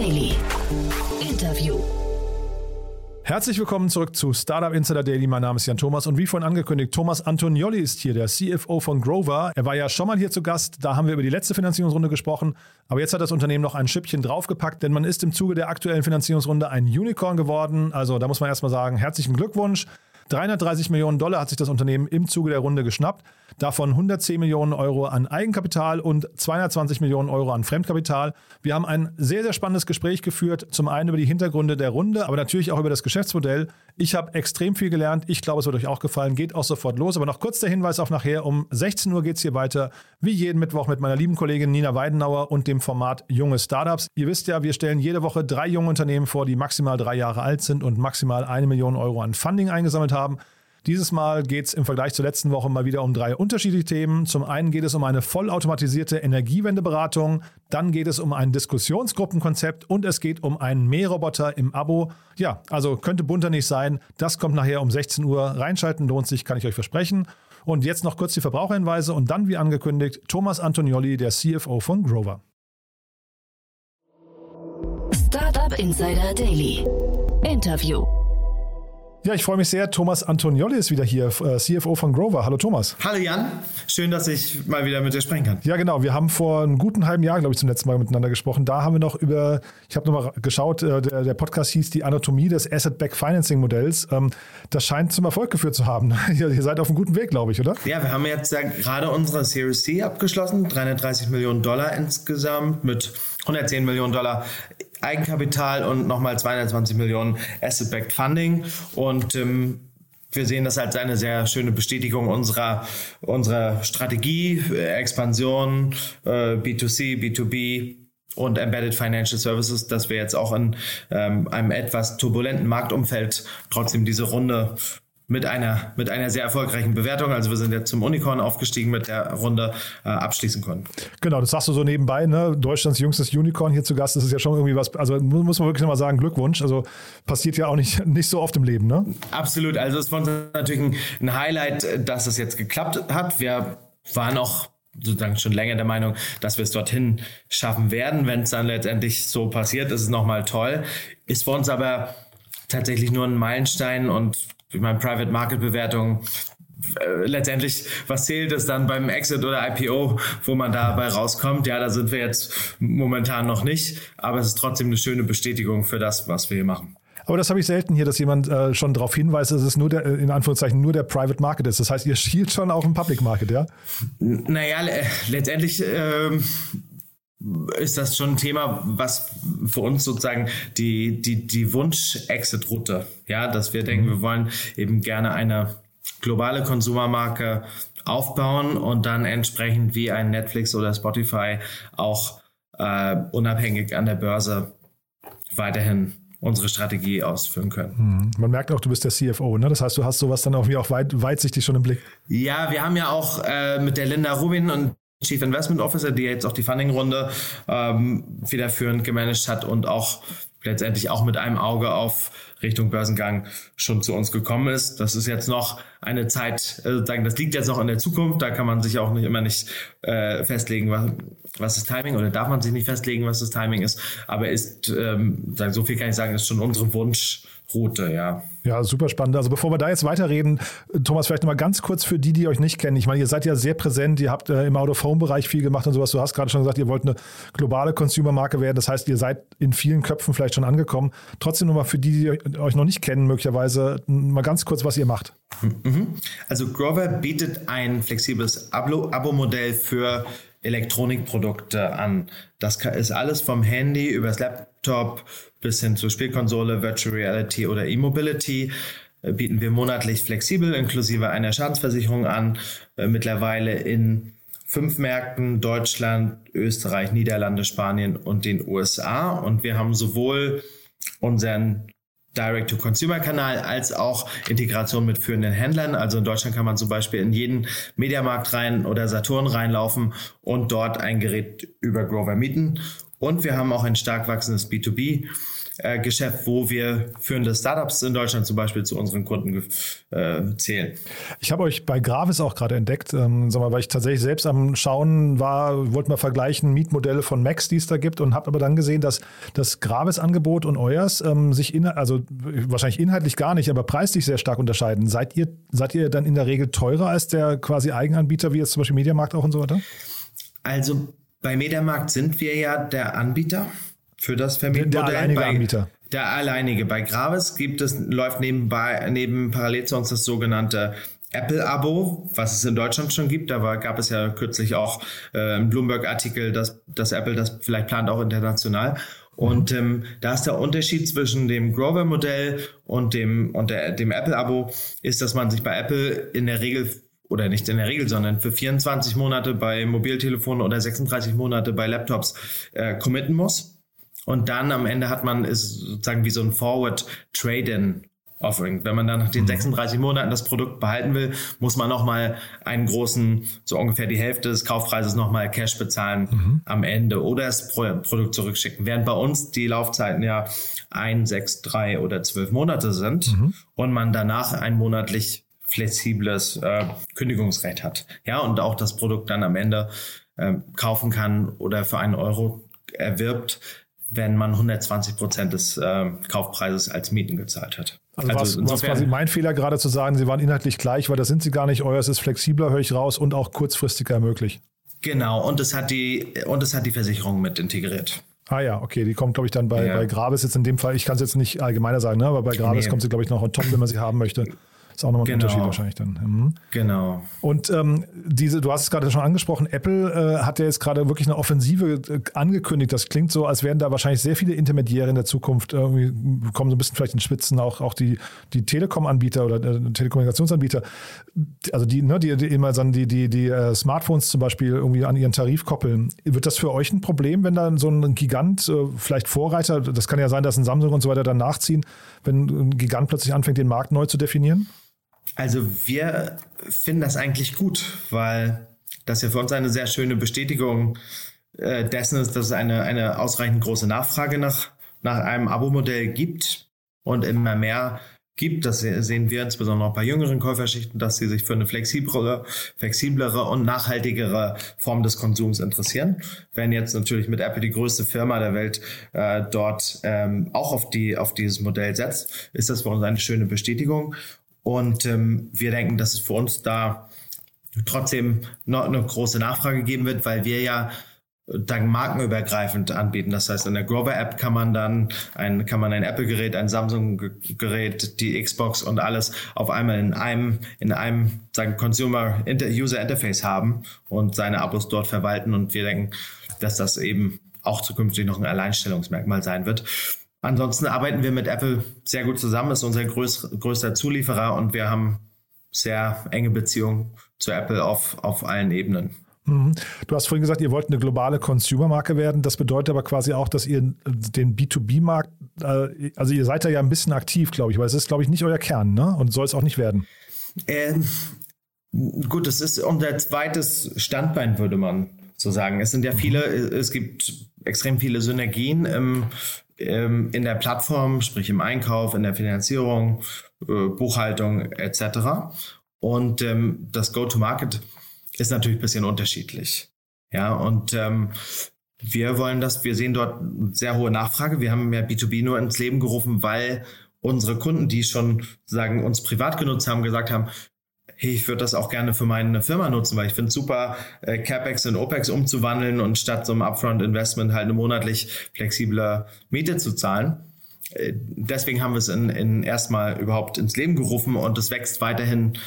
Daily. Interview. Herzlich willkommen zurück zu Startup Insider Daily. Mein Name ist Jan Thomas und wie vorhin angekündigt, Thomas Antonioli ist hier, der CFO von Grover. Er war ja schon mal hier zu Gast, da haben wir über die letzte Finanzierungsrunde gesprochen, aber jetzt hat das Unternehmen noch ein Schippchen draufgepackt, denn man ist im Zuge der aktuellen Finanzierungsrunde ein Unicorn geworden. Also da muss man erstmal sagen, herzlichen Glückwunsch. 330 Millionen Dollar hat sich das Unternehmen im Zuge der Runde geschnappt. Davon 110 Millionen Euro an Eigenkapital und 220 Millionen Euro an Fremdkapital. Wir haben ein sehr, sehr spannendes Gespräch geführt. Zum einen über die Hintergründe der Runde, aber natürlich auch über das Geschäftsmodell. Ich habe extrem viel gelernt. Ich glaube, es wird euch auch gefallen. Geht auch sofort los. Aber noch kurz der Hinweis auf nachher. Um 16 Uhr geht es hier weiter. Wie jeden Mittwoch mit meiner lieben Kollegin Nina Weidenauer und dem Format Junge Startups. Ihr wisst ja, wir stellen jede Woche drei junge Unternehmen vor, die maximal drei Jahre alt sind und maximal eine Million Euro an Funding eingesammelt haben. Dieses Mal geht es im Vergleich zur letzten Woche mal wieder um drei unterschiedliche Themen. Zum einen geht es um eine vollautomatisierte Energiewendeberatung, dann geht es um ein Diskussionsgruppenkonzept und es geht um einen Mähroboter im Abo. Ja, also könnte bunter nicht sein. Das kommt nachher um 16 Uhr. Reinschalten lohnt sich, kann ich euch versprechen. Und jetzt noch kurz die Verbraucherhinweise und dann, wie angekündigt, Thomas Antonioli, der CFO von Grover. Startup Insider Daily. Interview. Ja, ich freue mich sehr. Thomas Antonioli ist wieder hier, äh, CFO von Grover. Hallo Thomas. Hallo Jan, schön, dass ich mal wieder mit dir sprechen kann. Ja, genau. Wir haben vor einem guten halben Jahr, glaube ich, zum letzten Mal miteinander gesprochen. Da haben wir noch über, ich habe nochmal geschaut, äh, der, der, Podcast hieß die Anatomie des Asset-Back Financing Modells. Ähm, das scheint zum Erfolg geführt zu haben. Ihr seid auf einem guten Weg, glaube ich, oder? Ja, wir haben jetzt ja gerade unsere Series C abgeschlossen, 330 Millionen Dollar insgesamt mit 110 Millionen Dollar Eigenkapital und nochmal 220 Millionen Asset-Backed Funding. Und ähm, wir sehen das als eine sehr schöne Bestätigung unserer, unserer Strategie, äh, Expansion, äh, B2C, B2B und Embedded Financial Services, dass wir jetzt auch in ähm, einem etwas turbulenten Marktumfeld trotzdem diese Runde mit einer, mit einer sehr erfolgreichen Bewertung. Also wir sind jetzt zum Unicorn aufgestiegen mit der Runde äh, abschließen können. Genau, das sagst du so nebenbei, ne? Deutschlands jüngstes Unicorn hier zu Gast, das ist ja schon irgendwie was, also muss man wirklich nochmal sagen, Glückwunsch. Also passiert ja auch nicht, nicht so oft im Leben, ne? Absolut. Also es war natürlich ein, ein Highlight, dass es jetzt geklappt hat. Wir waren auch sozusagen schon länger der Meinung, dass wir es dorthin schaffen werden. Wenn es dann letztendlich so passiert, ist es nochmal toll. Ist für uns aber tatsächlich nur ein Meilenstein und ich meine, Private Market Bewertung äh, letztendlich, was zählt es dann beim Exit oder IPO, wo man dabei rauskommt? Ja, da sind wir jetzt momentan noch nicht, aber es ist trotzdem eine schöne Bestätigung für das, was wir hier machen. Aber das habe ich selten hier, dass jemand äh, schon darauf hinweist, dass es nur der, in Anführungszeichen, nur der Private Market ist. Das heißt, ihr schielt schon auf den Public Market, ja? Naja, letztendlich ähm, ist das schon ein Thema, was für uns sozusagen die, die, die Wunsch-Exit-Route, ja, dass wir denken, wir wollen eben gerne eine globale Konsumermarke aufbauen und dann entsprechend wie ein Netflix oder Spotify auch äh, unabhängig an der Börse weiterhin unsere Strategie ausführen können. Mhm. Man merkt auch, du bist der CFO, ne? Das heißt, du hast sowas dann auch, wie auch weit, weitsichtig schon im Blick. Ja, wir haben ja auch äh, mit der Linda Rubin und Chief Investment Officer, die jetzt auch die Funding-Runde ähm, federführend gemanagt hat und auch letztendlich auch mit einem Auge auf Richtung Börsengang schon zu uns gekommen ist. Das ist jetzt noch eine Zeit, äh, sozusagen, das liegt jetzt noch in der Zukunft. Da kann man sich auch nicht immer nicht äh, festlegen, was, was das Timing oder darf man sich nicht festlegen, was das Timing ist. Aber ist, ähm, so viel kann ich sagen, ist schon unsere Wunschroute, ja. Ja, super spannend. Also bevor wir da jetzt weiterreden, Thomas, vielleicht nochmal ganz kurz für die, die euch nicht kennen. Ich meine, ihr seid ja sehr präsent, ihr habt äh, im Out-of-Home-Bereich viel gemacht und sowas. Du hast gerade schon gesagt, ihr wollt eine globale Consumer-Marke werden. Das heißt, ihr seid in vielen Köpfen vielleicht schon angekommen. Trotzdem nochmal für die, die euch noch nicht kennen, möglicherweise mal ganz kurz, was ihr macht. Mhm. Also Grover bietet ein flexibles Abo-Modell für Elektronikprodukte an. Das ist alles vom Handy übers Laptop bis hin zur Spielkonsole, Virtual Reality oder E-Mobility äh, bieten wir monatlich flexibel inklusive einer Schadensversicherung an. Äh, mittlerweile in fünf Märkten, Deutschland, Österreich, Niederlande, Spanien und den USA. Und wir haben sowohl unseren Direct-to-Consumer-Kanal als auch Integration mit führenden Händlern. Also in Deutschland kann man zum Beispiel in jeden Mediamarkt rein oder Saturn reinlaufen und dort ein Gerät über Grover mieten. Und wir haben auch ein stark wachsendes B2B äh, Geschäft, wo wir führende Startups in Deutschland zum Beispiel zu unseren Kunden äh, zählen. Ich habe euch bei Gravis auch gerade entdeckt, ähm, sag mal, weil ich tatsächlich selbst am Schauen war, wollte mal vergleichen Mietmodelle von Max, die es da gibt und habe aber dann gesehen, dass das Gravis-Angebot und euers ähm, sich in, also wahrscheinlich inhaltlich gar nicht, aber preislich sehr stark unterscheiden. Seid ihr, seid ihr dann in der Regel teurer als der quasi Eigenanbieter, wie jetzt zum Beispiel Mediamarkt auch und so weiter? Also bei Mediamarkt sind wir ja der Anbieter für das Vermietmodell. Der alleinige bei, Anbieter. Der alleinige. Bei Gravis gibt es, läuft nebenbei, neben parallel zu uns das sogenannte Apple-Abo, was es in Deutschland schon gibt. Da war, gab es ja kürzlich auch äh, einen Bloomberg-Artikel, dass, dass Apple das vielleicht plant, auch international. Und ähm, da ist der Unterschied zwischen dem Grover-Modell und dem, und der, dem Apple-Abo, ist, dass man sich bei Apple in der Regel oder nicht in der Regel, sondern für 24 Monate bei Mobiltelefonen oder 36 Monate bei Laptops äh, committen muss. Und dann am Ende hat man ist sozusagen wie so ein Forward Trade-in Offering. Wenn man dann nach den 36 mhm. Monaten das Produkt behalten will, muss man nochmal einen großen, so ungefähr die Hälfte des Kaufpreises nochmal Cash bezahlen mhm. am Ende oder das Produkt zurückschicken. Während bei uns die Laufzeiten ja ein, sechs, drei oder zwölf Monate sind mhm. und man danach ein monatlich flexibles äh, Kündigungsrecht hat. Ja, und auch das Produkt dann am Ende äh, kaufen kann oder für einen Euro erwirbt, wenn man 120 Prozent des äh, Kaufpreises als Mieten gezahlt hat. Also, also was, was quasi mein Fehler gerade zu sagen, sie waren inhaltlich gleich, weil das sind sie gar nicht. Euers ist flexibler, höre ich raus, und auch kurzfristiger möglich. Genau, und es hat die, und es hat die Versicherung mit integriert. Ah ja, okay, die kommt, glaube ich, dann bei, ja. bei Gravis jetzt in dem Fall, ich kann es jetzt nicht allgemeiner sagen, ne? aber bei Gravis nee. kommt sie, glaube ich, noch on top, wenn man sie haben möchte. Ist auch nochmal ein genau. Unterschied wahrscheinlich dann. Mhm. Genau. Und ähm, diese, du hast es gerade schon angesprochen, Apple äh, hat ja jetzt gerade wirklich eine Offensive äh, angekündigt. Das klingt so, als wären da wahrscheinlich sehr viele Intermediäre in der Zukunft irgendwie kommen so ein bisschen vielleicht in Spitzen, auch, auch die, die Telekom-Anbieter oder äh, Telekommunikationsanbieter, also die, ne, die, die immer dann die, die, die äh, Smartphones zum Beispiel irgendwie an ihren Tarif koppeln. Wird das für euch ein Problem, wenn da so ein Gigant, äh, vielleicht Vorreiter, das kann ja sein, dass ein Samsung und so weiter dann nachziehen, wenn ein Gigant plötzlich anfängt, den Markt neu zu definieren? Also wir finden das eigentlich gut, weil das ja für uns eine sehr schöne Bestätigung äh, dessen ist, dass es eine, eine ausreichend große Nachfrage nach, nach einem Abo-Modell gibt und immer mehr gibt. Das sehen wir insbesondere auch bei jüngeren Käuferschichten, dass sie sich für eine flexiblere, flexiblere und nachhaltigere Form des Konsums interessieren. Wenn jetzt natürlich mit Apple die größte Firma der Welt äh, dort ähm, auch auf, die, auf dieses Modell setzt, ist das für uns eine schöne Bestätigung. Und ähm, wir denken, dass es für uns da trotzdem noch eine große Nachfrage geben wird, weil wir ja dann markenübergreifend anbieten. Das heißt, in der Grover App kann man dann ein, kann man ein Apple-Gerät, ein Samsung-Gerät, die Xbox und alles auf einmal in einem, in einem, sagen, Consumer User Interface haben und seine Abos dort verwalten. Und wir denken, dass das eben auch zukünftig noch ein Alleinstellungsmerkmal sein wird. Ansonsten arbeiten wir mit Apple sehr gut zusammen, ist unser größ, größter Zulieferer und wir haben sehr enge Beziehungen zu Apple auf, auf allen Ebenen. Mhm. Du hast vorhin gesagt, ihr wollt eine globale Consumer-Marke werden. Das bedeutet aber quasi auch, dass ihr den B2B-Markt, äh, also ihr seid da ja ein bisschen aktiv, glaube ich, weil es ist, glaube ich, nicht euer Kern ne? und soll es auch nicht werden. Ähm, gut, das ist unser zweites Standbein, würde man so sagen. Es sind ja viele, es gibt extrem viele Synergien im, ähm, in der Plattform, sprich im Einkauf, in der Finanzierung, äh, Buchhaltung etc. Und ähm, das Go-to-Market ist natürlich ein bisschen unterschiedlich. Ja, und ähm, wir wollen das, wir sehen dort sehr hohe Nachfrage. Wir haben ja B2B nur ins Leben gerufen, weil unsere Kunden, die schon sagen, uns privat genutzt haben, gesagt haben, hey, ich würde das auch gerne für meine Firma nutzen, weil ich finde es super, äh, CapEx in OPEX umzuwandeln und statt so einem Upfront-Investment halt eine monatlich flexible Miete zu zahlen. Äh, deswegen haben wir es in, in erstmal überhaupt ins Leben gerufen und es wächst weiterhin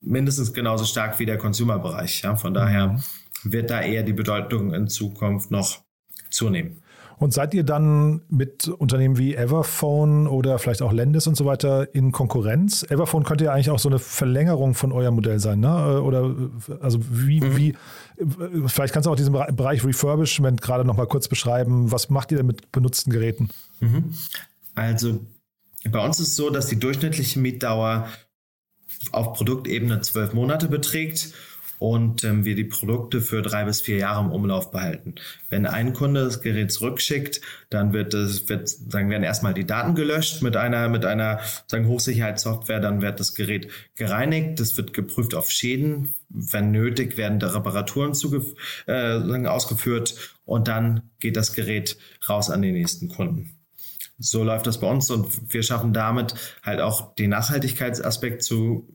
mindestens genauso stark wie der Consumer-Bereich. Ja? Von daher mhm. wird da eher die Bedeutung in Zukunft noch zunehmen. Und seid ihr dann mit Unternehmen wie Everphone oder vielleicht auch Lendis und so weiter in Konkurrenz? Everphone könnte ja eigentlich auch so eine Verlängerung von eurem Modell sein, ne? Oder also wie, mhm. wie vielleicht kannst du auch diesen Bereich Refurbishment gerade noch mal kurz beschreiben. Was macht ihr denn mit benutzten Geräten? Mhm. Also bei uns ist es so, dass die durchschnittliche Mietdauer auf Produktebene zwölf Monate beträgt und ähm, wir die Produkte für drei bis vier Jahre im Umlauf behalten. Wenn ein Kunde das Gerät zurückschickt, dann wird es, wird, sagen, werden erstmal die Daten gelöscht mit einer, mit einer, sagen, Hochsicherheitssoftware, dann wird das Gerät gereinigt, das wird geprüft auf Schäden, wenn nötig werden da Reparaturen äh, ausgeführt und dann geht das Gerät raus an den nächsten Kunden. So läuft das bei uns und wir schaffen damit halt auch den Nachhaltigkeitsaspekt zu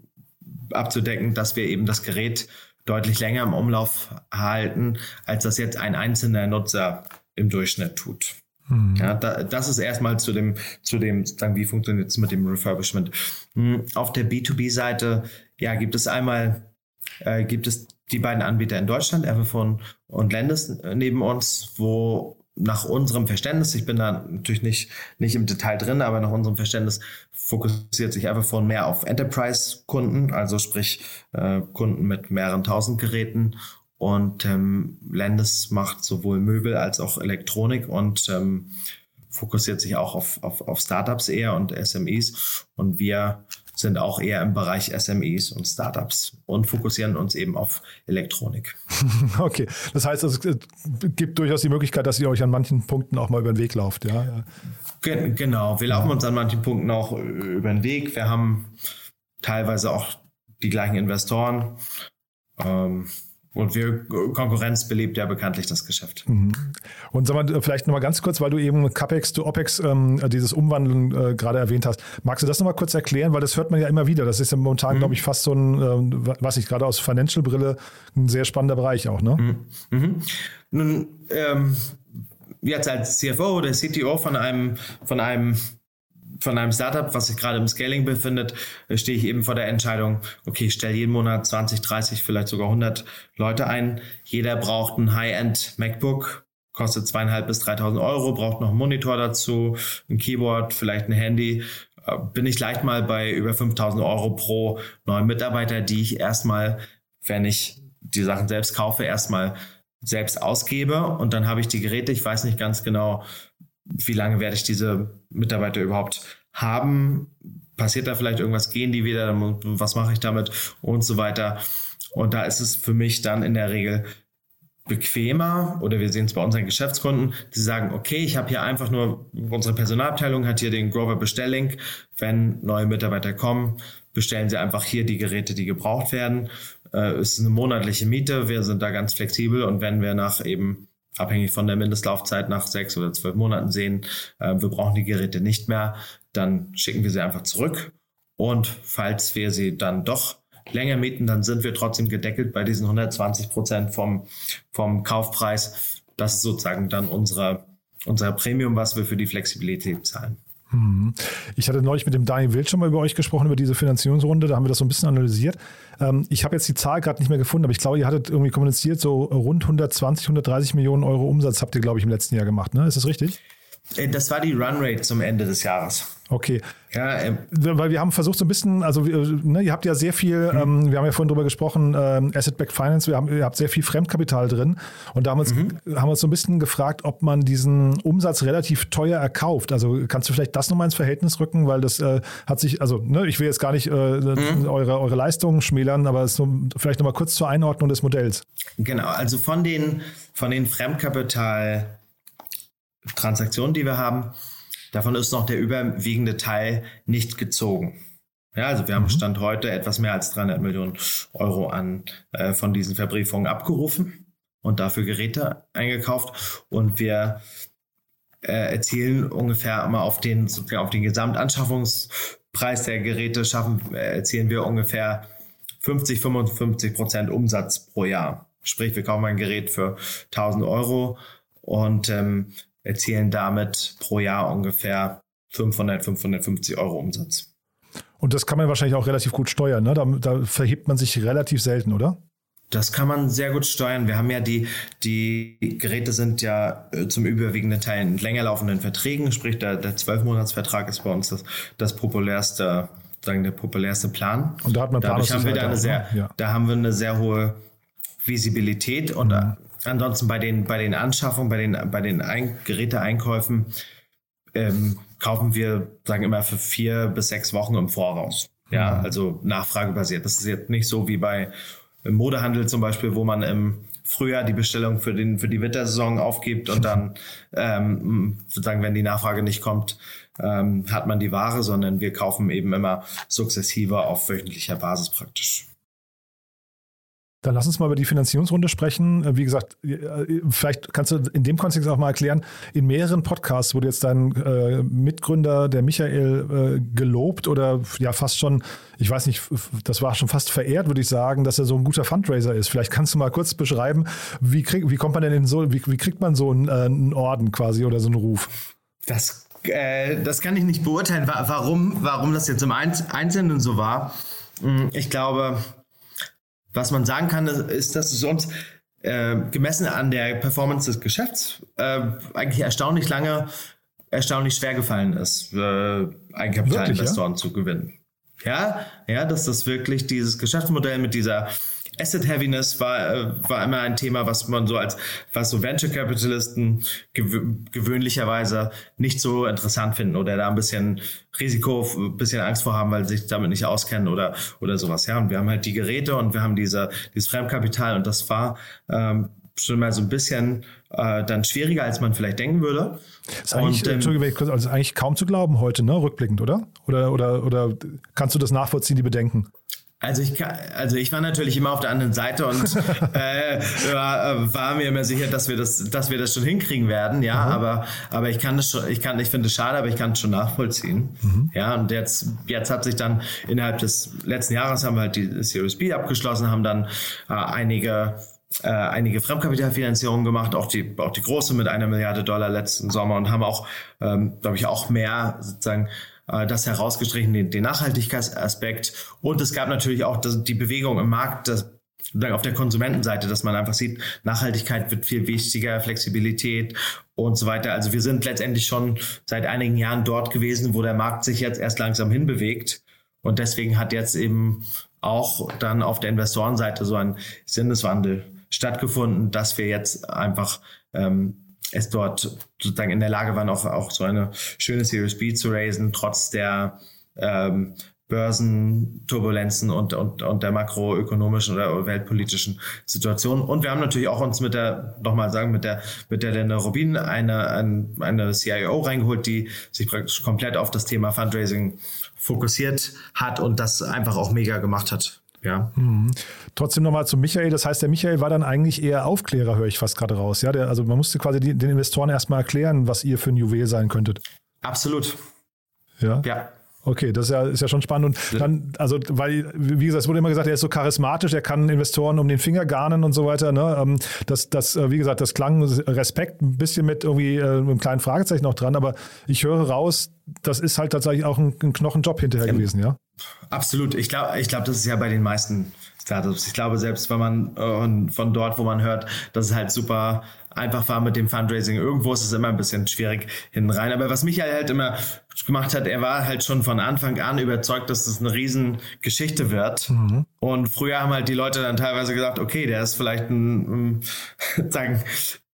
abzudecken, dass wir eben das Gerät deutlich länger im Umlauf halten, als das jetzt ein einzelner Nutzer im Durchschnitt tut. Mhm. Ja, da, das ist erstmal zu dem, zu dem, sagen, wie funktioniert es mit dem Refurbishment. Hm, auf der B2B-Seite, ja, gibt es einmal, äh, gibt es die beiden Anbieter in Deutschland, Everphone und Lendes neben uns, wo nach unserem Verständnis, ich bin da natürlich nicht, nicht im Detail drin, aber nach unserem Verständnis fokussiert sich Everphone mehr auf Enterprise-Kunden, also sprich äh, Kunden mit mehreren tausend Geräten. Und ähm, Lendes macht sowohl Möbel als auch Elektronik und ähm, fokussiert sich auch auf, auf, auf Startups eher und SMEs. Und wir sind auch eher im Bereich SMEs und Startups und fokussieren uns eben auf Elektronik. Okay, das heißt, es gibt durchaus die Möglichkeit, dass ihr euch an manchen Punkten auch mal über den Weg lauft, ja? genau, wir laufen uns an manchen Punkten auch über den Weg. Wir haben teilweise auch die gleichen Investoren. Ähm, und wir, Konkurrenz belebt ja bekanntlich das Geschäft. Mhm. Und sag mal, vielleicht nochmal ganz kurz, weil du eben CAPEX to OPEX, ähm, dieses Umwandeln äh, gerade erwähnt hast. Magst du das nochmal kurz erklären? Weil das hört man ja immer wieder. Das ist ja momentan, mhm. glaube ich, fast so ein, äh, was ich gerade aus Financial-Brille, ein sehr spannender Bereich auch, ne? Mhm. mhm. Nun, ähm, jetzt als CFO oder CTO von einem, von einem von einem Startup, was sich gerade im Scaling befindet, stehe ich eben vor der Entscheidung, okay, ich stelle jeden Monat 20, 30, vielleicht sogar 100 Leute ein. Jeder braucht ein High-End MacBook, kostet zweieinhalb bis 3.000 Euro, braucht noch einen Monitor dazu, ein Keyboard, vielleicht ein Handy. Äh, bin ich leicht mal bei über 5.000 Euro pro neuen Mitarbeiter, die ich erstmal, wenn ich die Sachen selbst kaufe, erstmal selbst ausgebe und dann habe ich die Geräte, ich weiß nicht ganz genau, wie lange werde ich diese Mitarbeiter überhaupt haben? Passiert da vielleicht irgendwas? Gehen die wieder? Was mache ich damit? Und so weiter. Und da ist es für mich dann in der Regel bequemer oder wir sehen es bei unseren Geschäftskunden, die sagen, okay, ich habe hier einfach nur, unsere Personalabteilung hat hier den Grover Bestelllink. Wenn neue Mitarbeiter kommen, bestellen sie einfach hier die Geräte, die gebraucht werden. Äh, es ist eine monatliche Miete, wir sind da ganz flexibel und wenn wir nach eben abhängig von der Mindestlaufzeit nach sechs oder zwölf Monaten sehen, äh, wir brauchen die Geräte nicht mehr, dann schicken wir sie einfach zurück. Und falls wir sie dann doch länger mieten, dann sind wir trotzdem gedeckelt bei diesen 120 Prozent vom, vom Kaufpreis. Das ist sozusagen dann unsere, unser Premium, was wir für die Flexibilität zahlen. Mhm. Ich hatte neulich mit dem Daniel Wild schon mal über euch gesprochen, über diese Finanzierungsrunde. Da haben wir das so ein bisschen analysiert. Ähm, ich habe jetzt die Zahl gerade nicht mehr gefunden, aber ich glaube, ihr hattet irgendwie kommuniziert, so rund 120, 130 Millionen Euro Umsatz habt ihr, glaube ich, im letzten Jahr gemacht. Ne? Ist das richtig? Äh, das war die Runrate zum Ende des Jahres. Okay. Ja, ähm, weil wir haben versucht so ein bisschen, also ne, ihr habt ja sehr viel, mhm. ähm, wir haben ja vorhin drüber gesprochen, ähm, Asset-Backed Finance, wir haben, ihr habt sehr viel Fremdkapital drin und da haben, uns, mhm. haben wir uns so ein bisschen gefragt, ob man diesen Umsatz relativ teuer erkauft. Also kannst du vielleicht das nochmal ins Verhältnis rücken, weil das äh, hat sich, also ne, ich will jetzt gar nicht äh, mhm. eure, eure Leistungen schmälern, aber es ist so, vielleicht nochmal kurz zur Einordnung des Modells. Genau, also von den, von den Fremdkapital Transaktionen, die wir haben, davon ist noch der überwiegende Teil nicht gezogen. Ja, also wir haben mhm. Stand heute etwas mehr als 300 Millionen Euro an äh, von diesen Verbriefungen abgerufen und dafür Geräte eingekauft und wir äh, erzielen ungefähr immer auf den auf den Gesamtanschaffungspreis der Geräte schaffen äh, erzielen wir ungefähr 50 55 Prozent Umsatz pro Jahr. Sprich, wir kaufen ein Gerät für 1000 Euro und ähm, erzielen damit pro Jahr ungefähr 500, 550 Euro Umsatz. Und das kann man wahrscheinlich auch relativ gut steuern, ne? Da, da verhebt man sich relativ selten, oder? Das kann man sehr gut steuern. Wir haben ja die, die Geräte sind ja äh, zum überwiegenden Teil in länger laufenden Verträgen, sprich der, der 12-Monats-Vertrag ist bei uns das, das populärste, sagen der populärste Plan. Und da hat man Dadurch haben wir da eine sehr, ne? ja. da haben wir eine sehr hohe Visibilität und mhm. Ansonsten bei den, bei den Anschaffungen, bei den, bei den Ein Geräteeinkäufen ähm, kaufen wir, sagen immer, für vier bis sechs Wochen im Voraus. Ja, mhm. also nachfragebasiert. Das ist jetzt nicht so wie bei Modehandel zum Beispiel, wo man im Frühjahr die Bestellung für, den, für die Wintersaison aufgibt und dann ähm, sozusagen, wenn die Nachfrage nicht kommt, ähm, hat man die Ware, sondern wir kaufen eben immer sukzessive auf wöchentlicher Basis praktisch. Dann lass uns mal über die Finanzierungsrunde sprechen. Äh, wie gesagt, äh, vielleicht kannst du in dem Kontext auch mal erklären, in mehreren Podcasts wurde jetzt dein äh, Mitgründer, der Michael, äh, gelobt oder ja fast schon, ich weiß nicht, das war schon fast verehrt, würde ich sagen, dass er so ein guter Fundraiser ist. Vielleicht kannst du mal kurz beschreiben, wie, krieg, wie kommt man denn in so, wie, wie kriegt man so einen, äh, einen Orden quasi oder so einen Ruf? Das, äh, das kann ich nicht beurteilen, warum, warum das jetzt im Einzelnen so war. Hm, ich glaube, was man sagen kann, ist, dass es uns äh, gemessen an der Performance des Geschäfts äh, eigentlich erstaunlich lange, erstaunlich schwer gefallen ist, äh, Eigenkapitalinvestoren ja? zu gewinnen. Ja, ja, dass das wirklich dieses Geschäftsmodell mit dieser Asset Heaviness war, äh, war immer ein Thema, was man so als, was so Venture Capitalisten gewö gewöhnlicherweise nicht so interessant finden oder da ein bisschen Risiko, ein bisschen Angst vor haben, weil sie sich damit nicht auskennen oder, oder sowas. Ja, und wir haben halt die Geräte und wir haben diese, dieses Fremdkapital und das war, ähm, schon mal so ein bisschen äh, dann schwieriger, als man vielleicht denken würde. Ist eigentlich, und, ähm, also ist eigentlich kaum zu glauben heute, ne? Rückblickend, oder? Oder, oder, oder kannst du das nachvollziehen, die Bedenken? Also ich, kann, also ich war natürlich immer auf der anderen Seite und äh, war, war, mir immer sicher, dass wir das, dass wir das schon hinkriegen werden, ja. Mhm. Aber, aber ich kann das schon, ich kann, ich finde es schade, aber ich kann es schon nachvollziehen, mhm. ja. Und jetzt, jetzt hat sich dann innerhalb des letzten Jahres haben wir halt die Series B abgeschlossen, haben dann äh, einige äh, einige Fremdkapitalfinanzierungen gemacht, auch die, auch die große mit einer Milliarde Dollar letzten Sommer und haben auch, ähm, glaube ich, auch mehr sozusagen äh, das herausgestrichen, den, den Nachhaltigkeitsaspekt. Und es gab natürlich auch das, die Bewegung im Markt, das, auf der Konsumentenseite, dass man einfach sieht, Nachhaltigkeit wird viel wichtiger, Flexibilität und so weiter. Also wir sind letztendlich schon seit einigen Jahren dort gewesen, wo der Markt sich jetzt erst langsam hinbewegt. Und deswegen hat jetzt eben auch dann auf der Investorenseite so ein Sinneswandel stattgefunden, dass wir jetzt einfach ähm, es dort sozusagen in der Lage waren, auch, auch so eine schöne Series B zu raisen, trotz der ähm, Börsenturbulenzen und, und, und der makroökonomischen oder weltpolitischen Situation. Und wir haben natürlich auch uns mit der, nochmal sagen, mit der, mit der Linda Rubin eine, eine, eine CIO reingeholt, die sich praktisch komplett auf das Thema Fundraising fokussiert hat und das einfach auch mega gemacht hat. Ja. Mhm. Trotzdem nochmal zu Michael. Das heißt, der Michael war dann eigentlich eher Aufklärer, höre ich fast gerade raus. Ja, der, also man musste quasi die, den Investoren erstmal erklären, was ihr für ein Juwel sein könntet. Absolut. Ja. Ja. Okay, das ist ja, ist ja schon spannend. Und dann, also, weil, wie gesagt, es wurde immer gesagt, er ist so charismatisch, er kann Investoren um den Finger garnen und so weiter. Ne? Ähm, das, das, äh, wie gesagt, das klang Respekt ein bisschen mit irgendwie äh, einem kleinen Fragezeichen noch dran, aber ich höre raus, das ist halt tatsächlich auch ein, ein Knochenjob hinterher ja. gewesen, ja? Absolut. Ich glaube, ich glaube, das ist ja bei den meisten Startups. Ich glaube, selbst wenn man äh, von dort, wo man hört, dass es halt super einfach war mit dem Fundraising. Irgendwo ist es immer ein bisschen schwierig hinten rein. Aber was Michael halt immer gemacht hat, er war halt schon von Anfang an überzeugt, dass das eine Riesengeschichte wird. Mhm. Und früher haben halt die Leute dann teilweise gesagt, okay, der ist vielleicht ein, ein sagen,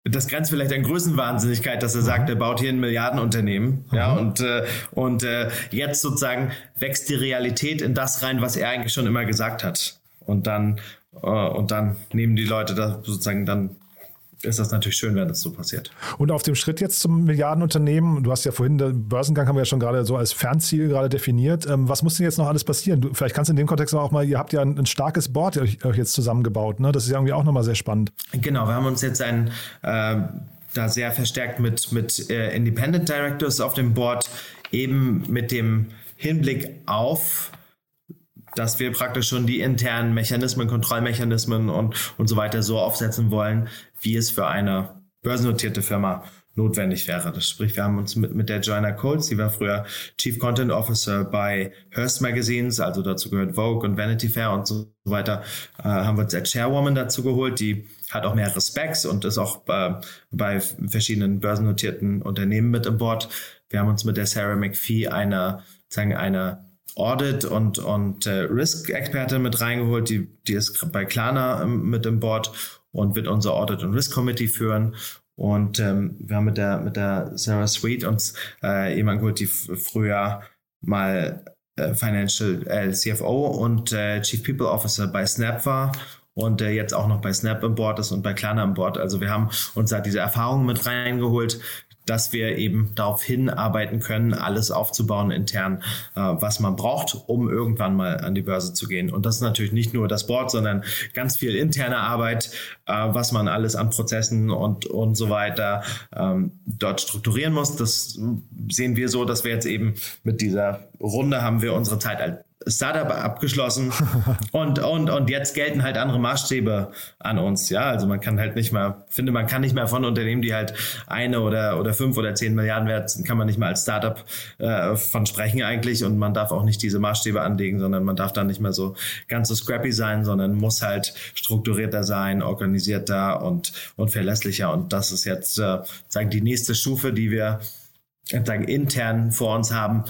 das grenzt vielleicht an Größenwahnsinnigkeit, dass er sagt, er baut hier ein Milliardenunternehmen. Mhm. Ja, und, äh, und äh, jetzt sozusagen wächst die Realität in das rein, was er eigentlich schon immer gesagt hat. Und dann, äh, und dann nehmen die Leute da sozusagen dann ist das natürlich schön, wenn das so passiert. Und auf dem Schritt jetzt zum Milliardenunternehmen, du hast ja vorhin, den Börsengang haben wir ja schon gerade so als Fernziel gerade definiert. Ähm, was muss denn jetzt noch alles passieren? Du, vielleicht kannst du in dem Kontext auch mal, ihr habt ja ein, ein starkes Board euch, euch, jetzt zusammengebaut. Ne? Das ist ja irgendwie auch nochmal sehr spannend. Genau, wir haben uns jetzt ein, äh, da sehr verstärkt mit, mit äh, Independent Directors auf dem Board, eben mit dem Hinblick auf dass wir praktisch schon die internen Mechanismen, Kontrollmechanismen und, und so weiter so aufsetzen wollen, wie es für eine börsennotierte Firma notwendig wäre. Das sprich, wir haben uns mit, mit der Joanna Coles, die war früher Chief Content Officer bei Hearst Magazines, also dazu gehört Vogue und Vanity Fair und so weiter, äh, haben wir uns als Chairwoman dazu geholt, die hat auch mehr Specs und ist auch äh, bei verschiedenen börsennotierten Unternehmen mit im Board. Wir haben uns mit der Sarah McPhee eine, sagen, eine Audit und, und äh, Risk-Experte mit reingeholt. Die, die ist bei Klarna ähm, mit im Board und wird unser Audit- und Risk-Committee führen. Und ähm, wir haben mit der, mit der Sarah Sweet uns äh, jemanden geholt, die früher mal äh, Financial äh, CFO und äh, Chief People Officer bei Snap war und der jetzt auch noch bei Snap im Board ist und bei Klarna im Board. Also wir haben uns da diese Erfahrungen mit reingeholt, dass wir eben darauf hinarbeiten können, alles aufzubauen intern, äh, was man braucht, um irgendwann mal an die Börse zu gehen. Und das ist natürlich nicht nur das Board, sondern ganz viel interne Arbeit, äh, was man alles an Prozessen und, und so weiter ähm, dort strukturieren muss. Das sehen wir so, dass wir jetzt eben mit dieser Runde haben wir unsere Zeit Startup abgeschlossen. Und, und, und jetzt gelten halt andere Maßstäbe an uns. Ja, also man kann halt nicht mehr, finde man kann nicht mehr von Unternehmen, die halt eine oder, oder fünf oder zehn Milliarden wert sind, kann man nicht mehr als Startup äh, von sprechen eigentlich. Und man darf auch nicht diese Maßstäbe anlegen, sondern man darf dann nicht mehr so ganz so scrappy sein, sondern muss halt strukturierter sein, organisierter und, und verlässlicher. Und das ist jetzt, äh, sagen die nächste Stufe, die wir sagen, intern vor uns haben,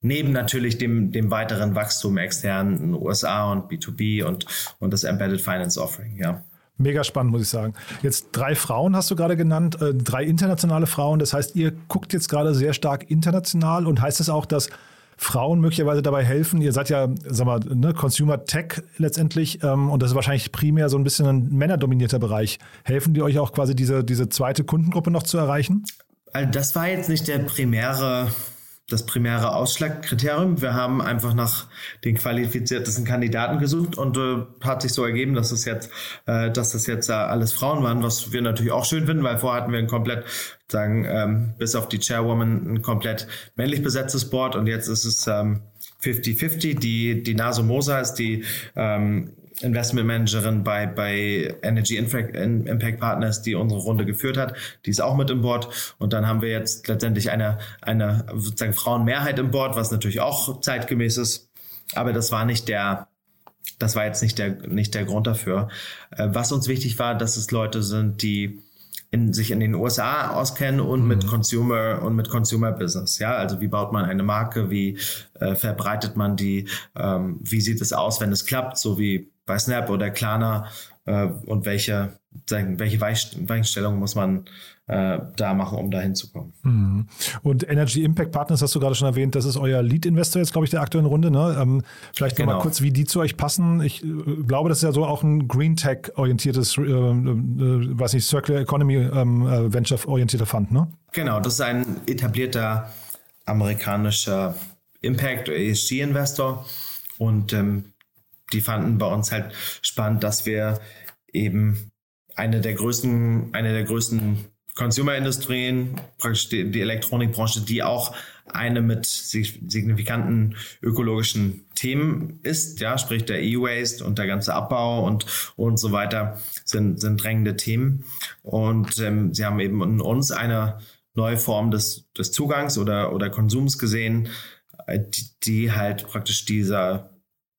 neben natürlich dem, dem weiteren Wachstum extern in den USA und B2B und, und das Embedded Finance Offering, ja. Mega spannend, muss ich sagen. Jetzt drei Frauen hast du gerade genannt, äh, drei internationale Frauen. Das heißt, ihr guckt jetzt gerade sehr stark international und heißt es das auch, dass Frauen möglicherweise dabei helfen? Ihr seid ja, sag mal, ne, Consumer Tech letztendlich ähm, und das ist wahrscheinlich primär so ein bisschen ein männerdominierter Bereich. Helfen die euch auch quasi diese, diese zweite Kundengruppe noch zu erreichen? Also das war jetzt nicht der primäre das primäre Ausschlagkriterium. Wir haben einfach nach den qualifiziertesten Kandidaten gesucht und äh, hat sich so ergeben, dass es jetzt, äh, dass das jetzt äh, alles Frauen waren, was wir natürlich auch schön finden, weil vorher hatten wir ein komplett, sagen, ähm, bis auf die Chairwoman ein komplett männlich besetztes Board und jetzt ist es ähm, 50-50. Die, die Naso Mosa ist die ähm, Investment Managerin bei, bei Energy Impact Partners, die unsere Runde geführt hat. Die ist auch mit im Board. Und dann haben wir jetzt letztendlich eine, eine sozusagen Frauenmehrheit im Board, was natürlich auch zeitgemäß ist. Aber das war nicht der, das war jetzt nicht der, nicht der Grund dafür. Äh, was uns wichtig war, dass es Leute sind, die in, sich in den USA auskennen und mhm. mit Consumer und mit Consumer Business. Ja, also wie baut man eine Marke, wie äh, verbreitet man die, ähm, wie sieht es aus, wenn es klappt, so wie bei Snap oder Klarna äh, und welche, welche Weichenstellungen muss man äh, da machen, um da hinzukommen. Mhm. Und Energy Impact Partners hast du gerade schon erwähnt, das ist euer Lead-Investor jetzt, glaube ich, der aktuellen Runde. Ne? Ähm, vielleicht genau. nochmal kurz, wie die zu euch passen. Ich äh, glaube, das ist ja so auch ein Green Tech-orientiertes, äh, äh, weiß nicht, Circular Economy ähm, äh, Venture-orientierter Fund, ne? Genau, das ist ein etablierter amerikanischer Impact- ESG-Investor und ähm, die fanden bei uns halt spannend, dass wir eben eine der größten, eine der größten Consumer-Industrien, praktisch die, die Elektronikbranche, die auch eine mit signifikanten ökologischen Themen ist, ja, sprich der E-Waste und der ganze Abbau und, und so weiter sind, sind drängende Themen. Und ähm, sie haben eben in uns eine neue Form des, des Zugangs oder, oder Konsums gesehen, äh, die, die halt praktisch dieser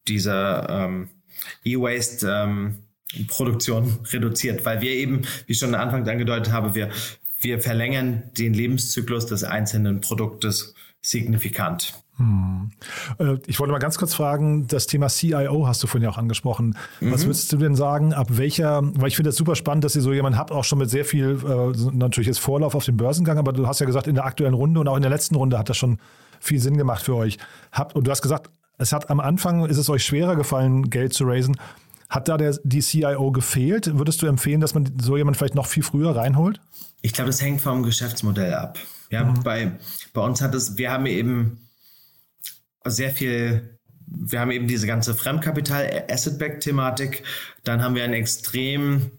dieser ähm, E-Waste ähm, Produktion reduziert, weil wir eben, wie ich schon am Anfang angedeutet habe, wir, wir verlängern den Lebenszyklus des einzelnen Produktes signifikant. Hm. Äh, ich wollte mal ganz kurz fragen, das Thema CIO hast du vorhin ja auch angesprochen. Mhm. Was würdest du denn sagen, ab welcher, weil ich finde das super spannend, dass ihr so jemanden habt, auch schon mit sehr viel, äh, natürlich jetzt Vorlauf auf den Börsengang, aber du hast ja gesagt, in der aktuellen Runde und auch in der letzten Runde hat das schon viel Sinn gemacht für euch. Habt, und du hast gesagt, es hat am Anfang, ist es euch schwerer gefallen, Geld zu raisen. Hat da der, die CIO gefehlt? Würdest du empfehlen, dass man so jemand vielleicht noch viel früher reinholt? Ich glaube, das hängt vom Geschäftsmodell ab. Ja, mhm. bei, bei uns hat es, wir haben eben sehr viel, wir haben eben diese ganze Fremdkapital, Asset-Back-Thematik. Dann haben wir ein extrem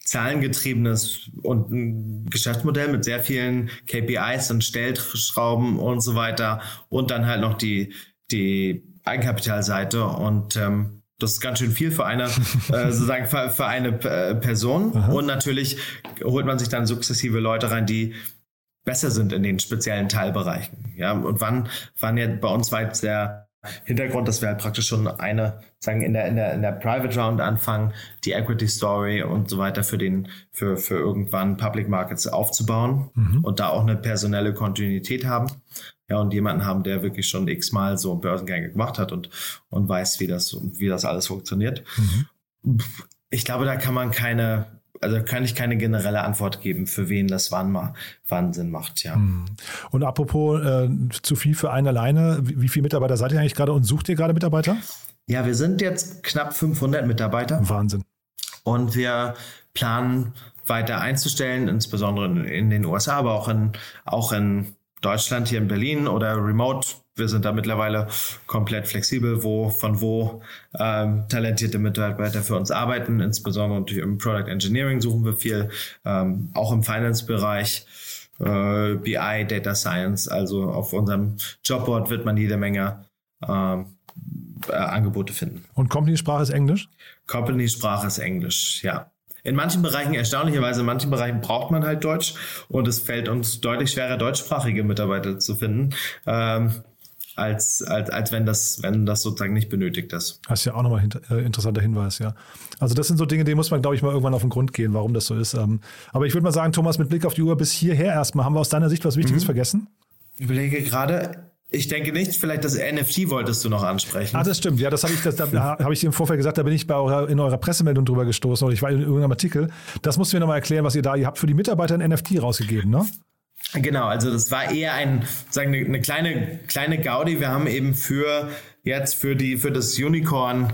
zahlengetriebenes und ein Geschäftsmodell mit sehr vielen KPIs und Stellschrauben und so weiter. Und dann halt noch die, die Eigenkapitalseite und ähm, das ist ganz schön viel für eine, äh, sozusagen für, für eine äh, Person. Aha. Und natürlich holt man sich dann sukzessive Leute rein, die besser sind in den speziellen Teilbereichen. Ja, und wann, wann ja bei uns jetzt der Hintergrund, dass wir halt praktisch schon eine, sagen, in der, in der, in der Private Round anfangen, die Equity Story und so weiter für den, für, für irgendwann Public Markets aufzubauen mhm. und da auch eine personelle Kontinuität haben ja, und jemanden haben, der wirklich schon x-mal so Börsengänge gemacht hat und, und weiß, wie das, wie das alles funktioniert. Mhm. Ich glaube, da kann man keine, also kann ich keine generelle Antwort geben, für wen das wann, mal, wann Sinn macht, ja. Mhm. Und apropos äh, zu viel für einen alleine, wie, wie viele Mitarbeiter seid ihr eigentlich gerade und sucht ihr gerade Mitarbeiter? Ja, wir sind jetzt knapp 500 Mitarbeiter. Wahnsinn. Und wir planen weiter einzustellen, insbesondere in den USA, aber auch in, auch in Deutschland, hier in Berlin oder remote. Wir sind da mittlerweile komplett flexibel, wo, von wo ähm, talentierte Mitarbeiter für uns arbeiten. Insbesondere natürlich im Product Engineering suchen wir viel, ähm, auch im Finance-Bereich. Äh, BI, Data Science, also auf unserem Jobboard wird man jede Menge ähm, äh, Angebote finden. Und Company-Sprache ist Englisch? Company-Sprache ist Englisch, ja. In manchen Bereichen, erstaunlicherweise, in manchen Bereichen braucht man halt Deutsch und es fällt uns deutlich schwerer, deutschsprachige Mitarbeiter zu finden. Ähm, als, als, als wenn das, wenn das sozusagen nicht benötigt ist. Das ist ja auch nochmal ein äh, interessanter Hinweis, ja. Also das sind so Dinge, die muss man, glaube ich, mal irgendwann auf den Grund gehen, warum das so ist. Ähm, aber ich würde mal sagen, Thomas, mit Blick auf die Uhr bis hierher erstmal, haben wir aus deiner Sicht was Wichtiges mhm. vergessen? Ich überlege gerade, ich denke nicht, vielleicht das NFT wolltest du noch ansprechen. Ah, das stimmt. Ja, das habe ich, das, da habe ich im Vorfeld gesagt, da bin ich bei eurer, in eurer Pressemeldung drüber gestoßen oder ich war in irgendeinem Artikel. Das musst du mir nochmal erklären, was ihr da, ihr habt für die Mitarbeiter ein NFT rausgegeben, ne? Genau, also das war eher ein, sagen eine, eine kleine, kleine Gaudi. Wir haben eben für jetzt für die, für das Unicorn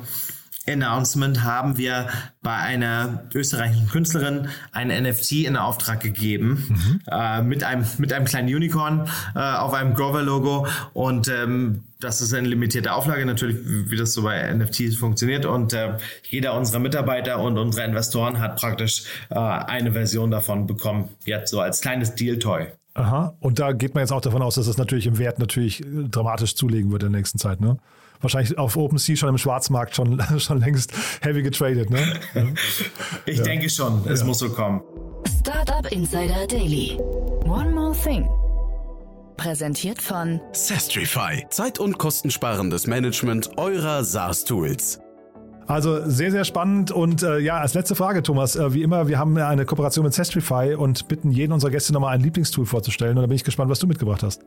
Announcement haben wir bei einer österreichischen Künstlerin ein NFT in Auftrag gegeben mhm. äh, mit einem mit einem kleinen Unicorn äh, auf einem Grover Logo und ähm, das ist eine limitierte Auflage natürlich, wie das so bei NFTs funktioniert und äh, jeder unserer Mitarbeiter und unsere Investoren hat praktisch äh, eine Version davon bekommen, jetzt so als kleines Deal Toy. Aha, und da geht man jetzt auch davon aus, dass es das natürlich im Wert natürlich dramatisch zulegen wird in der nächsten Zeit, ne? wahrscheinlich auf OpenSea schon im Schwarzmarkt schon, schon längst heavy getradet. Ne? ich ja. denke schon, es ja. muss so kommen. Startup Insider Daily. One more thing. Präsentiert von Sestrify. Zeit- und kostensparendes Management eurer SaaS-Tools. Also sehr, sehr spannend. Und äh, ja, als letzte Frage, Thomas, äh, wie immer, wir haben eine Kooperation mit Sestrify und bitten jeden unserer Gäste nochmal ein Lieblingstool vorzustellen. Und da bin ich gespannt, was du mitgebracht hast.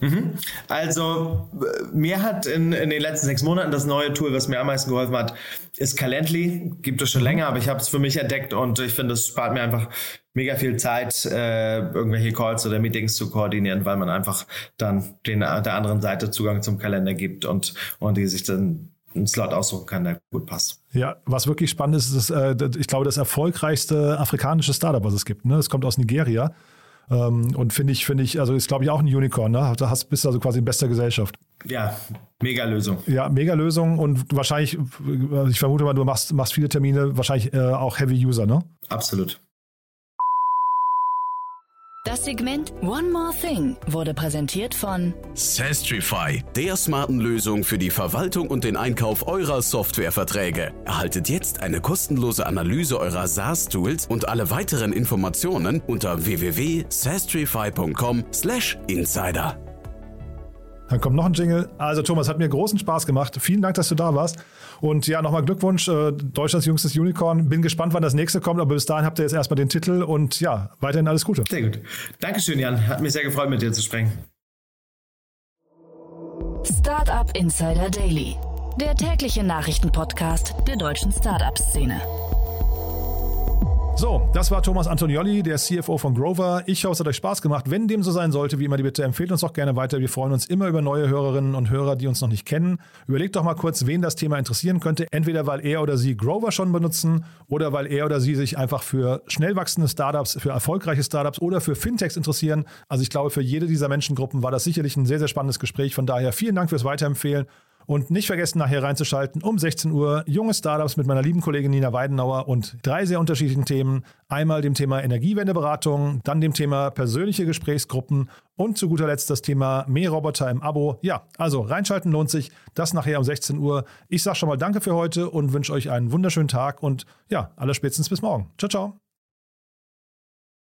Mhm. Also mir hat in, in den letzten sechs Monaten das neue Tool, was mir am meisten geholfen hat, ist Calendly. Gibt es schon mhm. länger, aber ich habe es für mich entdeckt und ich finde, es spart mir einfach mega viel Zeit, äh, irgendwelche Calls oder Meetings zu koordinieren, weil man einfach dann den, der anderen Seite Zugang zum Kalender gibt und, und die sich dann einen Slot aussuchen kann, der gut passt. Ja, was wirklich spannend ist, ist, äh, ich glaube, das erfolgreichste afrikanische Startup, was es gibt. Ne? Es kommt aus Nigeria ähm, und finde ich, finde ich, also ist glaube ich auch ein Unicorn, ne? Da hast, bist du also quasi in bester Gesellschaft. Ja, mega Lösung. Ja, mega Lösung und wahrscheinlich, ich vermute mal, du machst, machst viele Termine, wahrscheinlich äh, auch Heavy User, ne? Absolut. Das Segment One More Thing wurde präsentiert von Sastrify, der smarten Lösung für die Verwaltung und den Einkauf eurer Softwareverträge. Erhaltet jetzt eine kostenlose Analyse eurer SaaS-Tools und alle weiteren Informationen unter www.sastrify.com/insider. Dann kommt noch ein Jingle. Also Thomas, hat mir großen Spaß gemacht. Vielen Dank, dass du da warst. Und ja, nochmal Glückwunsch, äh, Deutschlands jüngstes Unicorn. Bin gespannt, wann das nächste kommt, aber bis dahin habt ihr jetzt erstmal den Titel und ja, weiterhin alles Gute. Sehr gut. Dankeschön, Jan. Hat mich sehr gefreut, mit dir zu sprechen. Startup Insider Daily, der tägliche Nachrichtenpodcast der deutschen Startup-Szene. So, das war Thomas Antonioli, der CFO von Grover. Ich hoffe, es hat euch Spaß gemacht. Wenn dem so sein sollte, wie immer die Bitte, empfehlt uns doch gerne weiter. Wir freuen uns immer über neue Hörerinnen und Hörer, die uns noch nicht kennen. Überlegt doch mal kurz, wen das Thema interessieren könnte. Entweder weil er oder sie Grover schon benutzen oder weil er oder sie sich einfach für schnell wachsende Startups, für erfolgreiche Startups oder für Fintechs interessieren. Also ich glaube, für jede dieser Menschengruppen war das sicherlich ein sehr, sehr spannendes Gespräch. Von daher vielen Dank fürs Weiterempfehlen. Und nicht vergessen, nachher reinzuschalten um 16 Uhr junge Startups mit meiner lieben Kollegin Nina Weidenauer und drei sehr unterschiedlichen Themen. Einmal dem Thema Energiewendeberatung, dann dem Thema persönliche Gesprächsgruppen und zu guter Letzt das Thema Mähroboter im Abo. Ja, also reinschalten lohnt sich. Das nachher um 16 Uhr. Ich sage schon mal Danke für heute und wünsche euch einen wunderschönen Tag und ja, aller spätestens bis morgen. Ciao, ciao.